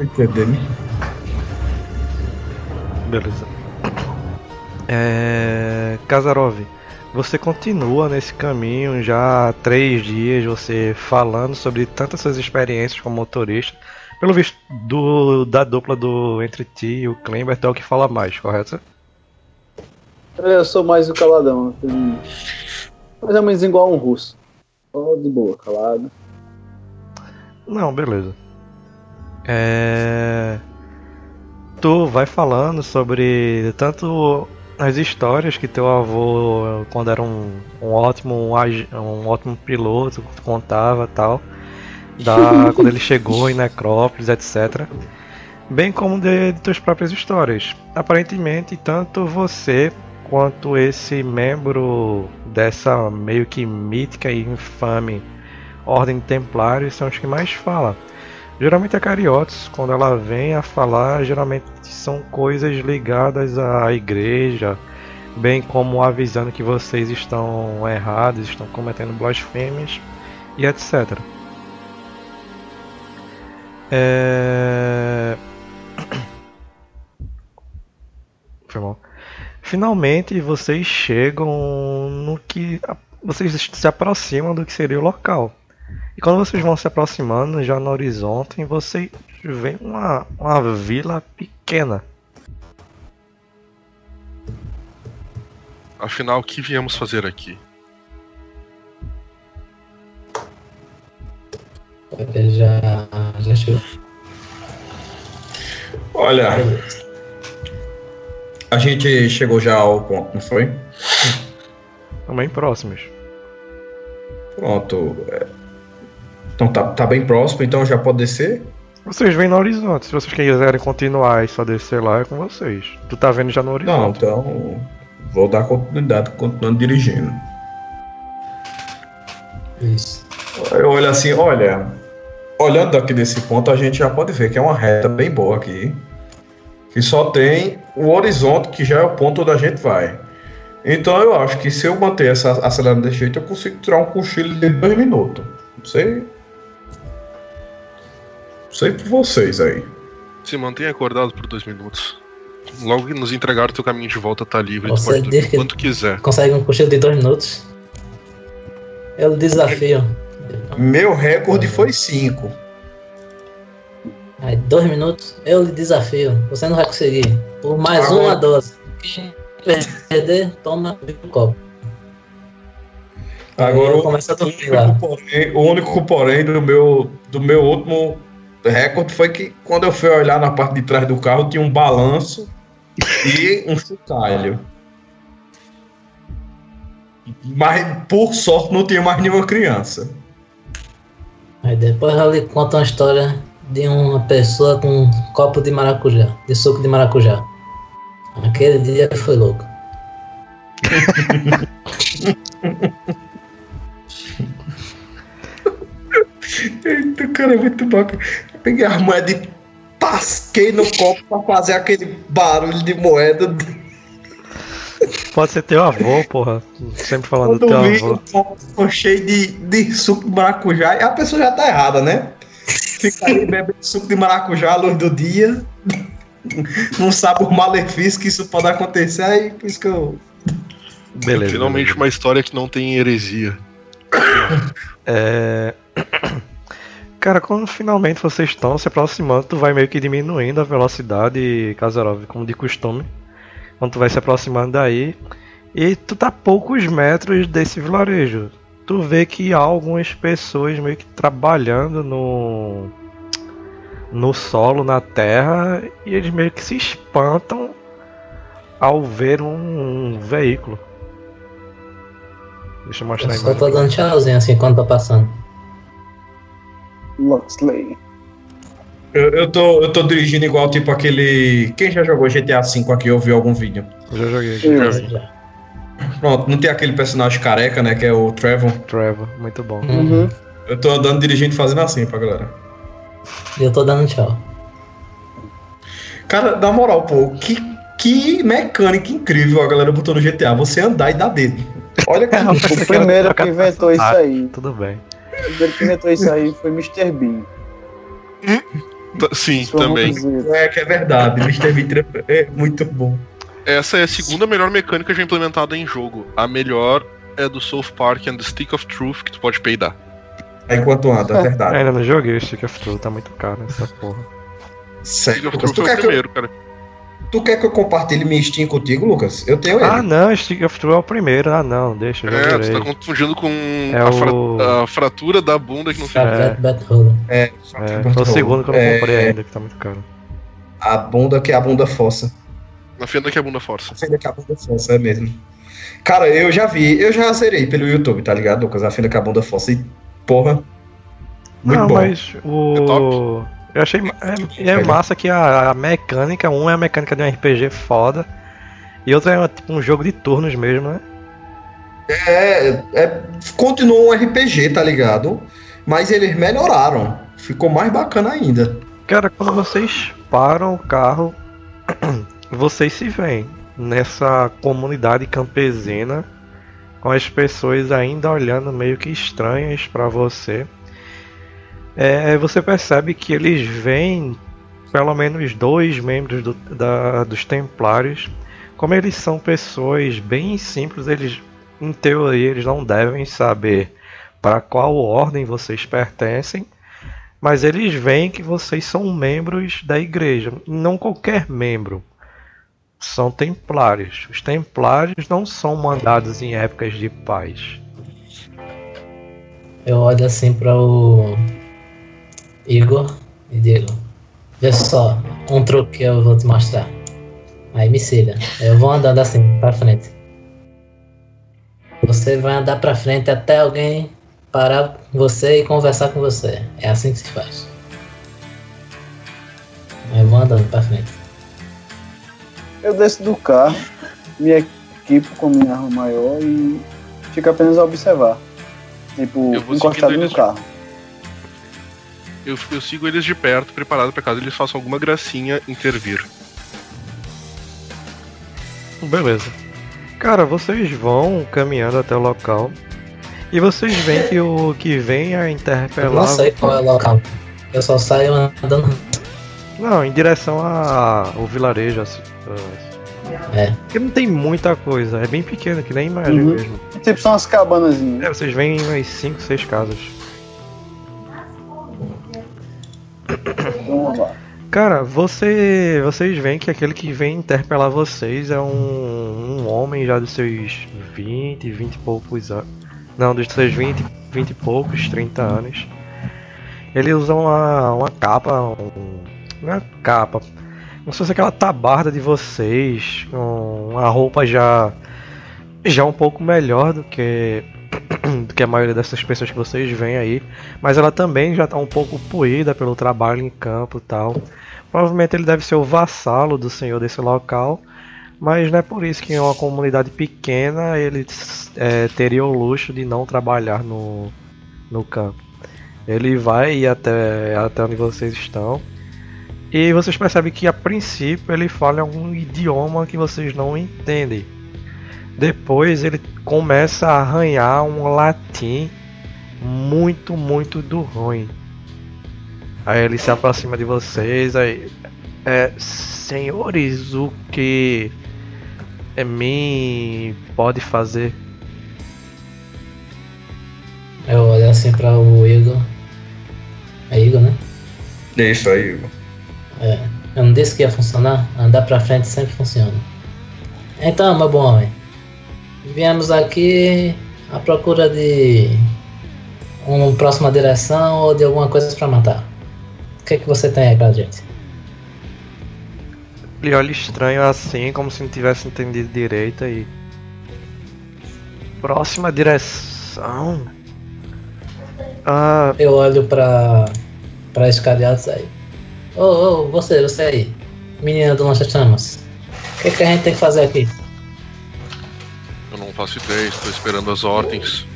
Entendeu? Beleza. É... Kazarov, você continua nesse caminho já há três dias, você falando sobre tantas suas experiências como motorista. Pelo visto do, da dupla do entre ti e o Klember, é o que fala mais, correto? É, Eu sou mais o caladão. Tem... Mais ou menos igual um russo. Só de boa, calado. Não, beleza. É... Tu vai falando sobre tanto as histórias que teu avô, quando era um, um ótimo um, um ótimo piloto, contava tal, da quando ele chegou em Necrópolis, etc. Bem como de, de tuas próprias histórias. Aparentemente, tanto você quanto esse membro dessa meio que mítica e infame Ordem Templários são os que mais falam. Geralmente a Cariotes, quando ela vem a falar, geralmente são coisas ligadas à igreja, bem como avisando que vocês estão errados, estão cometendo blasfêmias e etc. É... Foi mal. Finalmente vocês chegam no que. Vocês se aproximam do que seria o local. E quando vocês vão se aproximando, já no horizonte, vocês veem uma, uma vila pequena. Afinal, o que viemos fazer aqui? Ele já, já chegou. Olha, a gente chegou já ao ponto, não foi? Também próximos. Pronto. é. Então tá, tá bem próximo, então já pode descer? Vocês veem no horizonte. Se vocês quiserem continuar e só descer lá, é com vocês. Tu tá vendo já no Não, horizonte. então vou dar continuidade continuando dirigindo. Isso. Eu olho assim, olha, olhando daqui desse ponto, a gente já pode ver que é uma reta bem boa aqui. Que só tem o horizonte, que já é o ponto onde a gente vai. Então eu acho que se eu manter essa acelerando desse jeito, eu consigo tirar um cochilo de dois minutos. Não sei. Sei por vocês aí. Se mantenha acordado por dois minutos. Logo que nos entregar, teu caminho de volta tá livre. Você tu pode quanto quiser. Consegue um cochilo de dois minutos? É o desafio. Meu recorde foi 5. Aí, dois minutos, eu lhe desafio. Você não vai conseguir. Por mais Agora- uma dose. Quem perder, toma um copo. Agora Eu o começo a dormir único porém, o único porém do meu, do meu último recorde foi que quando eu fui olhar na parte de trás do carro tinha um balanço e um chocalho. Mas por sorte não tinha mais nenhuma criança. Aí depois eu lhe conto uma história de uma pessoa com um copo de maracujá, de suco de maracujá. Aquele dia foi louco. Eita, cara, é muito bom. Peguei as moedas e tasquei no copo pra fazer aquele barulho de moeda. Pode ser teu avô, porra. Sempre falando do Quando teu vi avô. o copo cheio de, de suco de maracujá, e a pessoa já tá errada, né? Fica aí bebendo suco de maracujá à luz do dia. Não sabe o malefício que isso pode acontecer, aí por isso que eu. Beleza. Finalmente beleza. uma história que não tem heresia. É... Cara, quando finalmente vocês estão se aproximando, tu vai meio que diminuindo a velocidade, Kazarov, como de costume. Quando tu vai se aproximando daí. E tu tá a poucos metros desse vilarejo. Tu vê que há algumas pessoas meio que trabalhando no. no solo, na terra, e eles meio que se espantam ao ver um, veículo. Deixa eu mostrar Eu só tô dando tchauzinho assim quando tá passando. Loxley. Eu, eu, tô, eu tô dirigindo igual tipo aquele. Quem já jogou GTA V aqui ou viu algum vídeo? Eu já joguei. Já. Pronto, não tem aquele personagem careca, né? Que é o Trevor. Trevor, muito bom. Uhum. Eu tô andando dirigindo e fazendo assim pra galera. E eu tô dando tchau. Cara, na moral, pô, que, que mecânica incrível a galera botou no GTA. Você andar e dar dedo. Olha que. O primeiro que inventou isso aí. Tudo bem. O primeiro que inventou isso aí foi Mr. Bean. Tá- Sim, Sua também. É que é verdade, Mr. Vitra é muito bom. Essa é a segunda melhor mecânica já implementada em jogo. A melhor é do South Park and the Stick of Truth, que tu pode peidar. Aí enquanto anda, é verdade. Ainda não joguei o Stick of Truth, tá muito caro essa porra. Stick Sério, of Lucas, Truth é o que eu, primeiro, cara. Tu quer que eu compartilhe minha Steam contigo, Lucas? Eu tenho ele. Ah não, Stick of Truth é o primeiro. Ah não, deixa, eu já É, tu tá confundindo com É a, fra- o- a fratura da bunda que não fica. É. Hole. É, É, foi o segundo que eu não É, comprei ainda, que tá muito caro. A bunda que é a bunda fossa. Na fenda que a bunda força. A fenda que é a bunda fossa, é mesmo. Cara, eu já vi, eu já zerei pelo YouTube, tá ligado, Lucas? A fenda que é a bunda fossa e, porra, muito não, bom. mas o. É top. Eu achei. É, é massa que a, a mecânica, um é a mecânica de um RPG foda. E outro é tipo um jogo de turnos mesmo, né? É, é, continuou um RPG, tá ligado? Mas eles melhoraram. Ficou mais bacana ainda. Cara, quando vocês param o carro, vocês se veem nessa comunidade campesina com as pessoas ainda olhando meio que estranhas pra você. É, você percebe que eles veem pelo menos dois membros do- da- dos Templários. Como eles são pessoas bem simples, eles, em teoria, eles não devem saber para qual ordem vocês pertencem. Mas eles veem que vocês são membros da igreja. Não qualquer membro. São templários. Os templários não são mandados em épocas de paz. Eu olho assim para o Igor e digo: Vê só, um truque que eu vou te mostrar. Aí me siga. Eu vou andando assim para frente. Você vai andar para frente até alguém parar com você e conversar com você. É assim que se faz. Aí Eu vou andando para frente. Eu desço do carro, me equipo com minha arma maior e fico apenas a observar. Tipo, encostado no carro. Eu, eu sigo eles de perto, preparado pra caso eles façam alguma gracinha intervir. Beleza. Cara, vocês vão caminhando até o local. E vocês veem que o que vem a Eu não interpelar. sei qual é o local. Eu só saio andando. Não, em direção a- ao vilarejo. assim, É. Porque não tem muita coisa, é bem pequeno, que nem imagem Uhum. mesmo. Tipo, são umas cabanazinhas. É, vocês veem umas 5, 6 casas. Cara, você, vocês veem que aquele que vem interpelar vocês é um, um homem já dos seus 20, 20 e poucos anos. Não, dos seus 20, 20 e poucos, 30 anos. Ele usa uma, uma capa, um, é capa, como se fosse aquela tabarda de vocês, com uma roupa já, já um pouco melhor do que, que a maioria dessas pessoas que vocês veem aí. Mas ela também já está um pouco poída pelo trabalho em campo e tal. Provavelmente ele deve ser o vassalo do senhor desse local, mas não é por isso que em uma comunidade pequena ele é, teria o luxo de não trabalhar no, no campo. Ele vai ir até, até onde vocês estão. E vocês percebem que a princípio ele fala algum idioma que vocês não entendem. Depois ele começa a arranhar um latim muito, muito do ruim. Aí ele se aproxima de vocês, aí. É, senhores, o que é mim pode fazer? Eu olho assim para o Igor. É Igor, né? Isso aí, Igor. É. Eu não disse que ia funcionar? Andar pra frente sempre funciona. Então, meu bom homem. Viemos aqui à procura de uma próxima direção ou de alguma coisa pra matar. O que, que você tem aí pra gente? Ele olha estranho assim, como se não tivesse entendido direito aí. Próxima direção. Ah, Eu olho pra, pra escadeados aí. Ô, ô, você, você aí. Menina do Lancha Chamas. O que, que a gente tem que fazer aqui? Eu não faço ideia, estou esperando as ordens.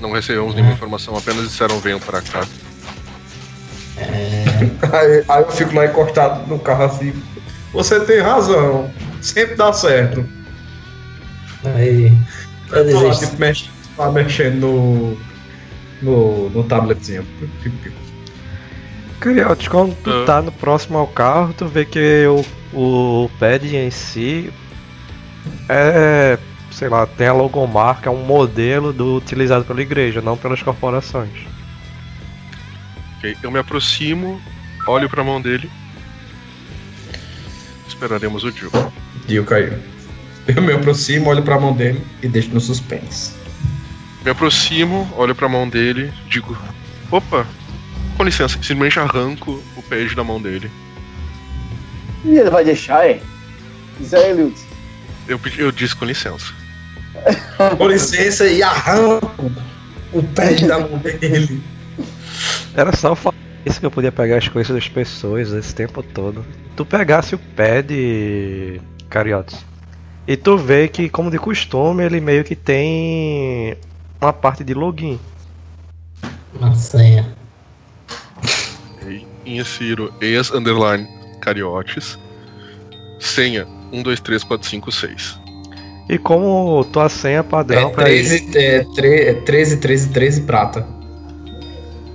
Não recebemos nenhuma informação, apenas disseram venham para cá. É, Aí, aí eu fico lá encostado no carro assim. Você tem razão. Sempre dá certo. aí. Eu Tô lá, tipo, mex- tá mexendo no, no, no tabletzinho. Cariotes, quando tu Ah. tá no próximo ao carro, tu vê que o, o pad em si é, sei lá, tem a logomarca, é um modelo do utilizado pela igreja, não pelas corporações. Ok, Eu me aproximo, olho pra mão dele. Esperaremos o Jill. Dio caiu. Eu me aproximo, olho pra mão dele e deixo no suspense. Me aproximo, olho pra mão dele, digo: opa, com licença, simplesmente arranco o pad da mão dele. E ele vai deixar, é? Diz aí, Lutz. Eu, eu disse com licença. Com licença e arranco o pé da mão dele. Era só falar isso que eu podia pegar as coisas das pessoas esse tempo todo. Tu pegasse o pad, Cariotes, e tu vê que, como de costume, ele meio que tem uma parte de login. Uma senha. Insiro ex underline cariotes. Senha 1, 2, 3, 4, 5, 6. E como tua senha padrão É pra isso. 13, é, tre- é 13, 13, 13 prata.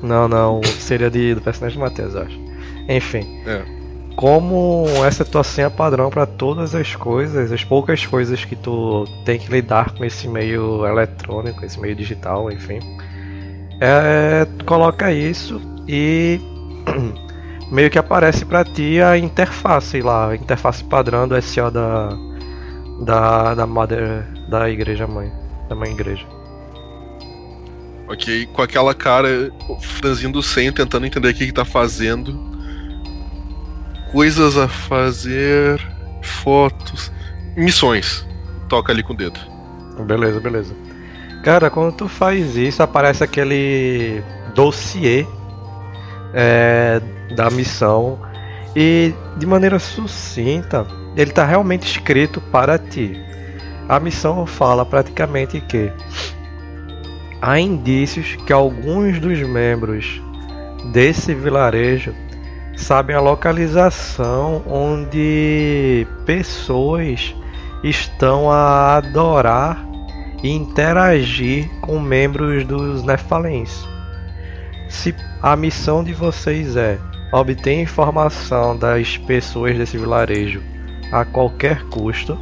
Não, não, seria de, do personagem de Matheus, eu acho. Enfim. É. Como essa é tua senha padrão pra todas as coisas, as poucas coisas que tu tem que lidar com esse meio eletrônico, esse meio digital, enfim. É, tu coloca isso e meio que aparece pra ti a interface lá, a interface padrão do SO da da da mother da igreja mãe, da mãe igreja. Ok, com aquela cara franzindo o senho, tentando entender o que, que tá fazendo. Coisas a fazer. Fotos. Missões. Toca ali com o dedo. Beleza, beleza. Cara, quando tu faz isso, aparece aquele dossiê é, da missão e de maneira sucinta, ele tá realmente escrito para ti. A missão fala praticamente que há indícios que alguns dos membros desse vilarejo sabem a localização onde pessoas estão a adorar e interagir com membros dos Nefalens. Se a missão de vocês é obter informação das pessoas desse vilarejo a qualquer custo,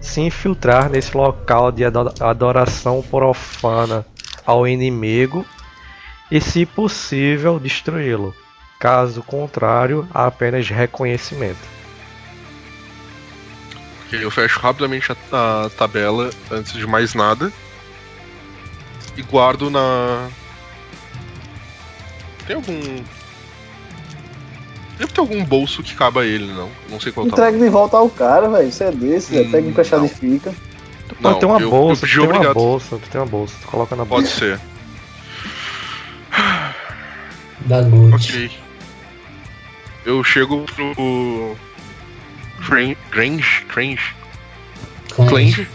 se infiltrar nesse local de ado- adoração profana ao inimigo e, se possível, destruí-lo. Caso contrário, há apenas reconhecimento. Eu fecho rapidamente a, a tabela antes de mais nada. E guardo na. Tem algum. Deve ter algum bolso que caba ele, não? Não sei qual tá. Entrega de volta ao cara, velho. Isso é desse, Hum. Pega emprestado não. e fica. Tu Não, pode ter uma eu- eu bolsa, tu pedi tem uma bolsa, tu tem uma bolsa, tu coloca na bolsa. Pode ser. Da. Ok. Eu chego pro. Grange? Grange? Clange?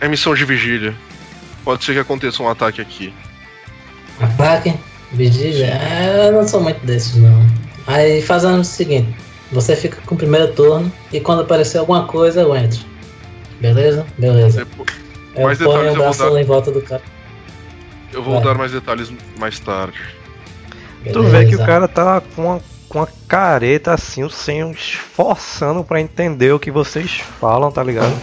É missão de vigília. Pode ser que aconteça um ataque aqui. Ataque, vigília. É, eu não sou muito desses não. Aí fazendo o seguinte, você fica com o primeiro turno e quando aparecer alguma coisa eu entro. Beleza? Beleza. Depois, Eu Mais ponho detalhes o eu vou braço dar. em volta do cara. eu vou Vai. dar mais detalhes mais tarde. Tu vê que o Beleza. cara tá com uma, com uma careta assim, o senho esforçando pra entender o que vocês falam, tá ligado?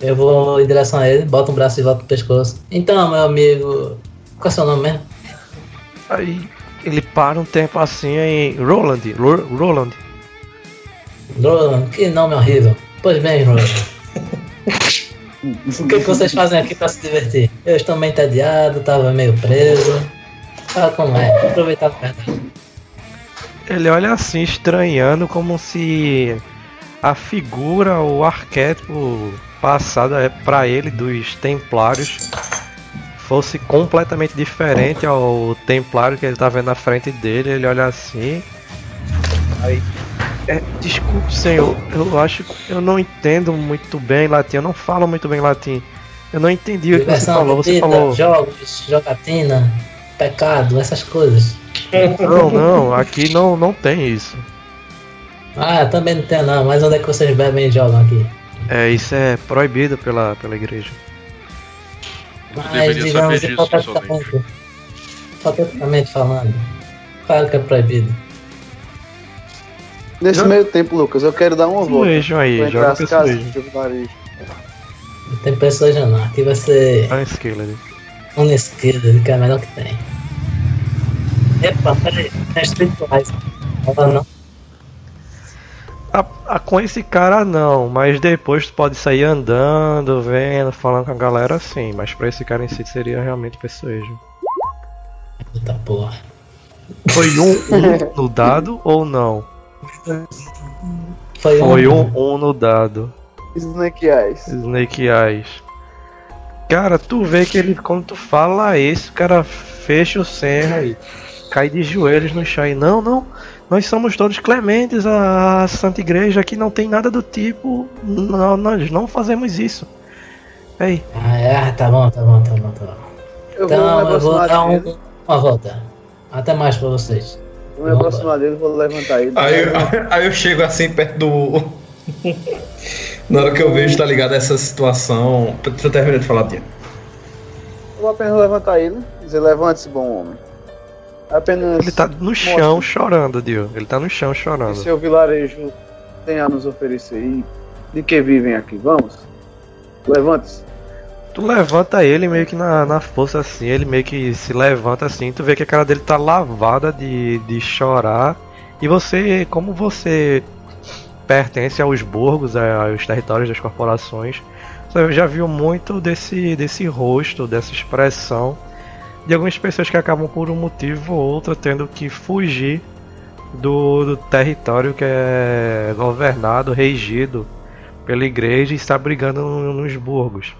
Eu vou em direção a ele, boto um braço em volta do pescoço. Então, meu amigo. Qual é seu nome mesmo? Aí ele para um tempo assim aí. Roland, Ro- Roland. Roland, que nome horrível. Pois bem, Roland. O que, que vocês fazem aqui pra se divertir? Eu estou meio entediado, tava meio preso. Fala como é, aproveitar a verdade. Ele olha assim, estranhando, como se a figura, o arquétipo passado é pra ele dos Templários fosse completamente diferente ao Templário que ele tá vendo na frente dele. Ele olha assim. Aí. É, desculpe, senhor, eu acho que eu não entendo muito bem latim, eu não falo muito bem latim. Eu não entendi o que você falou. Você bebida, falou. jogos, jogatina, pecado, essas coisas. Não, não, aqui não, não tem isso. Ah, também não tem não, mas onde é que vocês bebem e jogam aqui? É, isso é proibido pela, pela igreja. Mas deveria digamos saber disso, hipoteticamente. hipoteticamente falando. Claro que é proibido. Nesse meio tempo, Lucas, eu quero dar uma volta. Vejam aí, joga as com casas esse de vilarejo. Não tem pessoas não. Aqui vai ser Olha a skill ali. um esquerda, que é a melhor que tem. Epa, peraí. É espirituais. Ela não. A- a- com esse cara não, mas depois tu pode sair andando, vendo, falando com a galera assim. Mas pra esse cara em si seria realmente persuasion. Puta porra. Foi um, um no dado ou não? Foi, Foi um. um, no dado. Snake Eyes. Snake Eyes. Cara, tu vê que ele, quando tu fala esse, o cara fecha o serra e cai de joelhos no chão. E não, não, nós somos todos clementes, a Santa Igreja aqui não tem nada do tipo, não, nós não fazemos isso. Ei, Ah, é, tá bom, tá bom, tá bom, tá bom. Eu vou Então eu vou dar um, uma volta. Até mais pra vocês. Vou me aproximar dele, vou levantar ele. Aí, eu- aí eu chego assim perto do. Na hora que eu vejo, tá ligado, essa situação. Deixa eu terminar de falar, Tia. Eu vou apenas levantar ele. Dizer, levante-se, bom homem. Apenas. ele tá no chão chorando, Dio. Ele tá no chão chorando. seu vilarejo tem a nos oferecer e de que vivem aqui. Vamos? Levante-se. Tu levanta ele meio que na, na força assim, ele meio que se levanta assim, tu vê que a cara dele tá lavada de, de chorar. E você, como você pertence aos burgos, aos territórios das corporações, você já viu muito desse, desse rosto, dessa expressão de algumas pessoas que acabam por um motivo ou outro tendo que fugir do, do território que é governado, regido pela igreja e está brigando no- nos burgos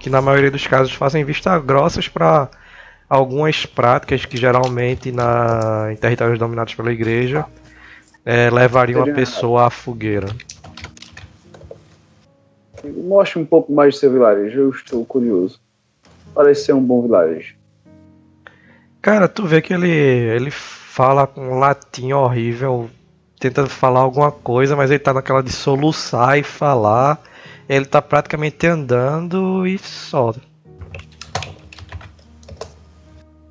que na maioria dos casos fazem vista grossas para algumas práticas que geralmente na, em territórios dominados pela igreja eh, levariam a pessoa à fogueira. Mostre um pouco mais do seu vilarejo. Eu estou curioso. Parece ser um bom vilarejo. Cara, tu vê que ele, ele fala com um latim horrível, tenta falar alguma coisa, mas ele tá naquela de soluçar e falar. Ele tá praticamente andando e só.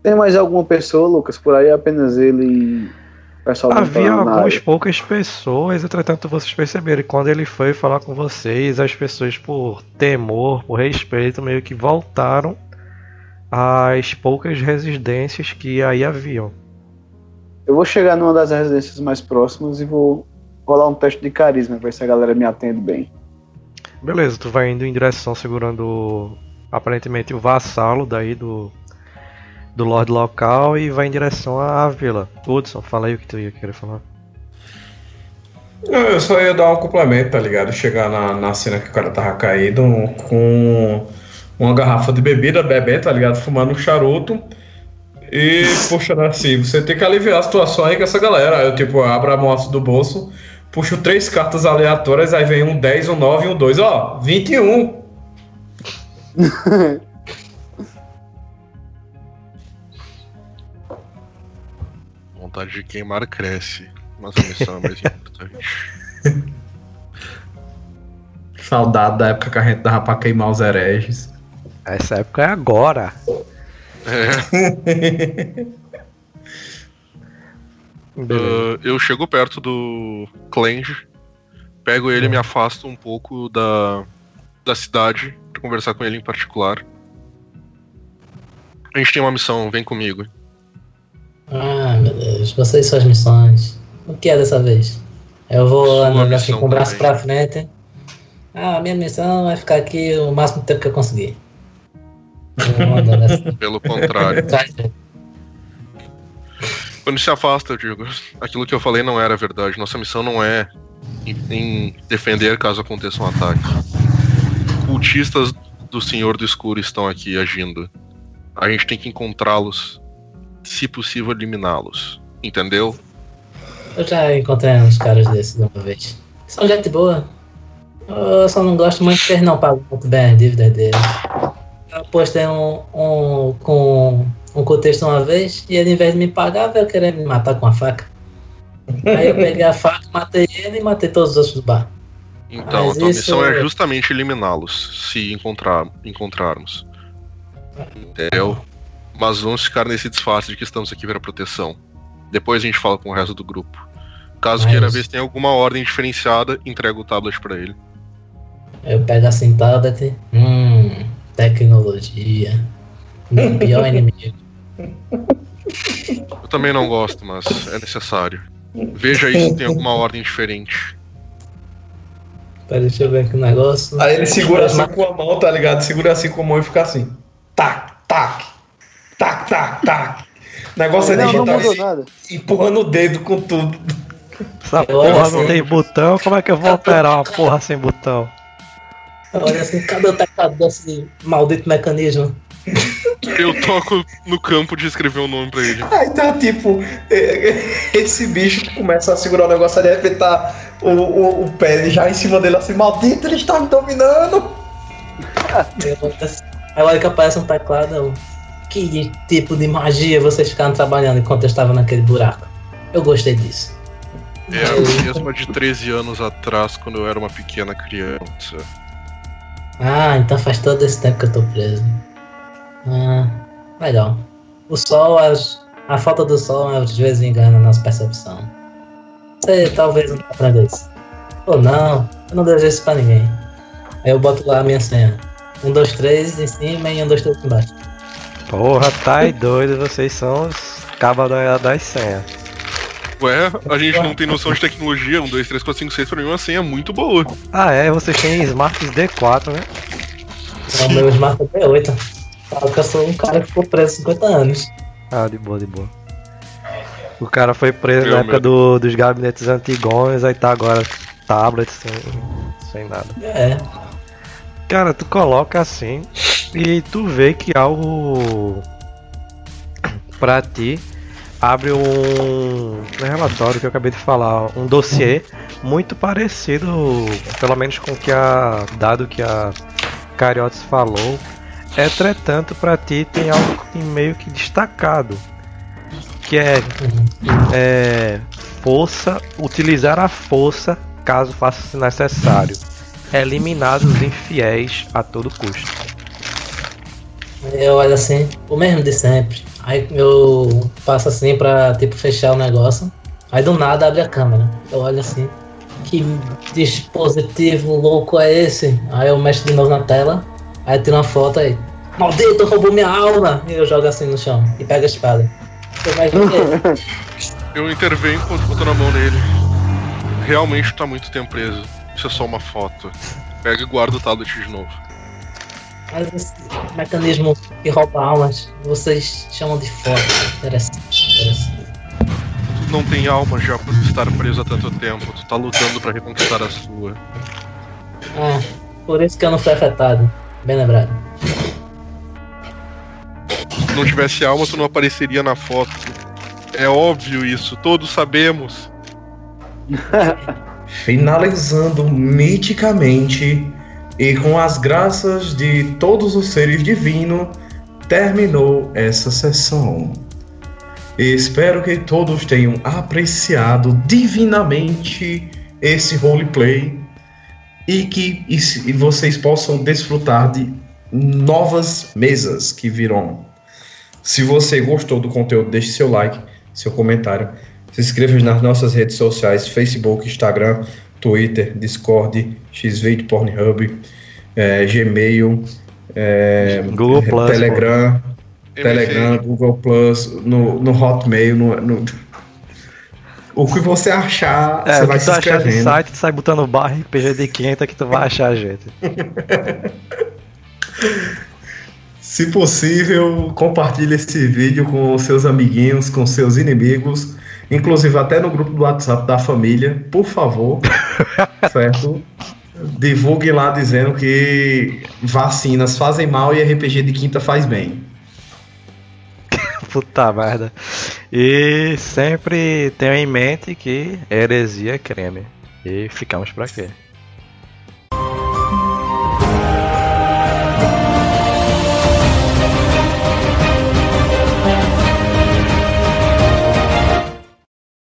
Tem mais alguma pessoa, Lucas, por aí? Apenas ele Havia algumas poucas pessoas, entretanto vocês perceberam que quando ele foi falar com vocês, as pessoas por temor, por respeito, meio que voltaram às poucas residências que aí haviam. Eu vou chegar numa das residências mais próximas e vou rolar um teste de carisma, ver se a galera me atende bem. Beleza, tu vai indo em direção segurando aparentemente o vassalo daí do do Lorde local e vai em direção à, vila. Hudson, fala aí o que tu ia querer falar. Não, eu só ia dar um complemento, tá ligado? Chegar na, na cena que o cara tava caído com uma garrafa de bebida, bebendo, tá ligado? Fumando um charuto. E puxando assim, você tem que aliviar a situação aí com essa galera. Eu, tipo, abro a moça do bolso, puxo três cartas aleatórias, aí vem um 10, um 9 e um 2. Ó, 21. Vontade de queimar cresce. Mas a missão é mais importante. Saudade da época que a gente dava pra queimar os hereges. Essa época é agora. É, ah, eu chego perto do Clange, pego ele e me afasto um pouco da, da cidade pra conversar com ele em particular. A gente tem uma missão, vem comigo. Ah, meu Deus. Vocês e suas missões. O que é dessa vez? Eu vou assim missão com o braço também. pra frente. Ah, minha missão é ficar aqui o máximo tempo que eu conseguir. Assim. Pelo contrário. Quando se afasta, eu digo, aquilo que eu falei não era verdade. Nossa missão não é em, em defender caso aconteça um ataque. Cultistas do Senhor do Escuro estão aqui agindo. A gente tem que encontrá-los, se possível eliminá-los. Entendeu? Eu já encontrei uns caras desses de uma vez. São gente boa. Eu só não gosto muito que eles não pagam muito bem as dívidas deles. Eu postei um, um com um contexto uma vez e ele, em vez de me pagar, veio querer me matar com a faca. Aí eu peguei a faca, matei ele e matei todos os outros do bar. Então, Mas a missão é é- justamente eliminá-los, se encontrar, encontrarmos. Entendeu? Mas vamos ficar nesse disfarce de que estamos aqui para proteção. Depois a gente fala com o resto do grupo. Caso Mas- queira ver se tem alguma ordem diferenciada, entrega o tablet pra ele. Eu pego assim, tablet. Hum, tecnologia. Meu pior inimigo. Eu também não gosto, mas é necessário. Veja aí se tem alguma ordem diferente. Pera, deixa eu ver aqui o negócio. Aí ele segura assim com a mão, tá ligado? Segura assim com a mão e fica assim. Tac, tac. Tac, tac, tac. O negócio é Não, não digital assim, nada. empurrando o dedo com tudo. Essa porra não tem botão, como é que eu vou operar uma porra sem botão? Olha assim, cadê o teclado desse maldito mecanismo? Eu toco no campo de escrever um nome pra ele. Aí tá tipo, eh, esse bicho começa a segurar o negócio, aí de repente tá o, o, o pé já em cima dele assim, maldito, ele está me dominando. Aí olha que aparece um teclado. eu, Que tipo de magia vocês ficaram trabalhando enquanto eu estava naquele buraco? Eu gostei disso. É a mesma de 13 anos atrás, quando eu era uma pequena criança. Ah, então faz todo esse tempo que eu tô preso. Ah, legal. O sol, as- a falta do sol às vezes engana a nossa percepção. Você talvez não aprenda isso. Ou não, eu não desejo isso pra ninguém. Aí eu boto lá a minha senha. Um, dois, três em cima e um, dois, três embaixo. Porra, tá aí doido, vocês são os cabas da- das senhas. Ué, a gente não tem noção de tecnologia. 1, 2, 3, 4, 5, 6 pra mim é uma senha muito boa. Ah é, vocês têm Smarts D4, né? É o meu Smart P8. Fala que eu sou um cara que ficou preso 50 anos. Ah, de boa, de boa. O cara foi preso Eu na época do- dos gabinetes antigões, aí tá agora tablet sem, sem nada. É, Cara, tu coloca assim e tu vê que algo pra ti abre um, relatório que eu acabei de falar, um dossiê muito parecido, pelo menos com o que a dado que a Cariotes falou. Entretanto, pra ti tem algo meio que destacado, que é, é força, utilizar a força caso faça necessário eliminar os infiéis a todo custo. eu olho assim, o mesmo de sempre. Aí eu passo assim pra tipo fechar o negócio. Aí do nada abre a câmera. Eu olho assim, que dispositivo louco é esse? Aí eu mexo de novo na tela, aí tiro uma foto aí. Maldito, roubou minha alma! E eu jogo assim no chão e pego a espada. Eu intervenho boto na mão nele. Realmente tá muito tempo preso. Isso é só uma foto. Pega e guarda o tablet de novo. Mas esse mecanismo que rouba almas, vocês chamam de foto. Interessante, interessante. Tu não tem alma já por estar preso há tanto tempo. Tu tá lutando pra reconquistar a sua. Ah, por isso que eu não fui afetado. Bem lembrado. Se não tivesse alma, tu não apareceria na foto. É óbvio isso, todos sabemos. Finalizando miticamente e com as graças de todos os seres divinos, terminou essa sessão. Espero que todos tenham apreciado divinamente esse roleplay e que e vocês possam desfrutar de novas mesas que virão. Se você gostou do conteúdo, deixe seu like, seu comentário. Se inscreva nas nossas redes sociais: Facebook, Instagram, Twitter, Discord, Xvideo, Pornhub, eh, Gmail, eh, Google Plus, Telegram. Telegram, Google Plus, no, no Hotmail, no, no- o que você achar, É, você vai se tu achar de inscrevendo. site, tu sai botando barra RPG de 500 que tu vai achar a gente. Se possível, compartilhe esse vídeo com seus amiguinhos, com seus inimigos, inclusive até no grupo do WhatsApp da família, por favor, certo? Divulguem lá dizendo que vacinas fazem mal e RPG de quinta faz bem. Puta merda. E sempre tenham em mente que heresia é creme. E ficamos por aqui.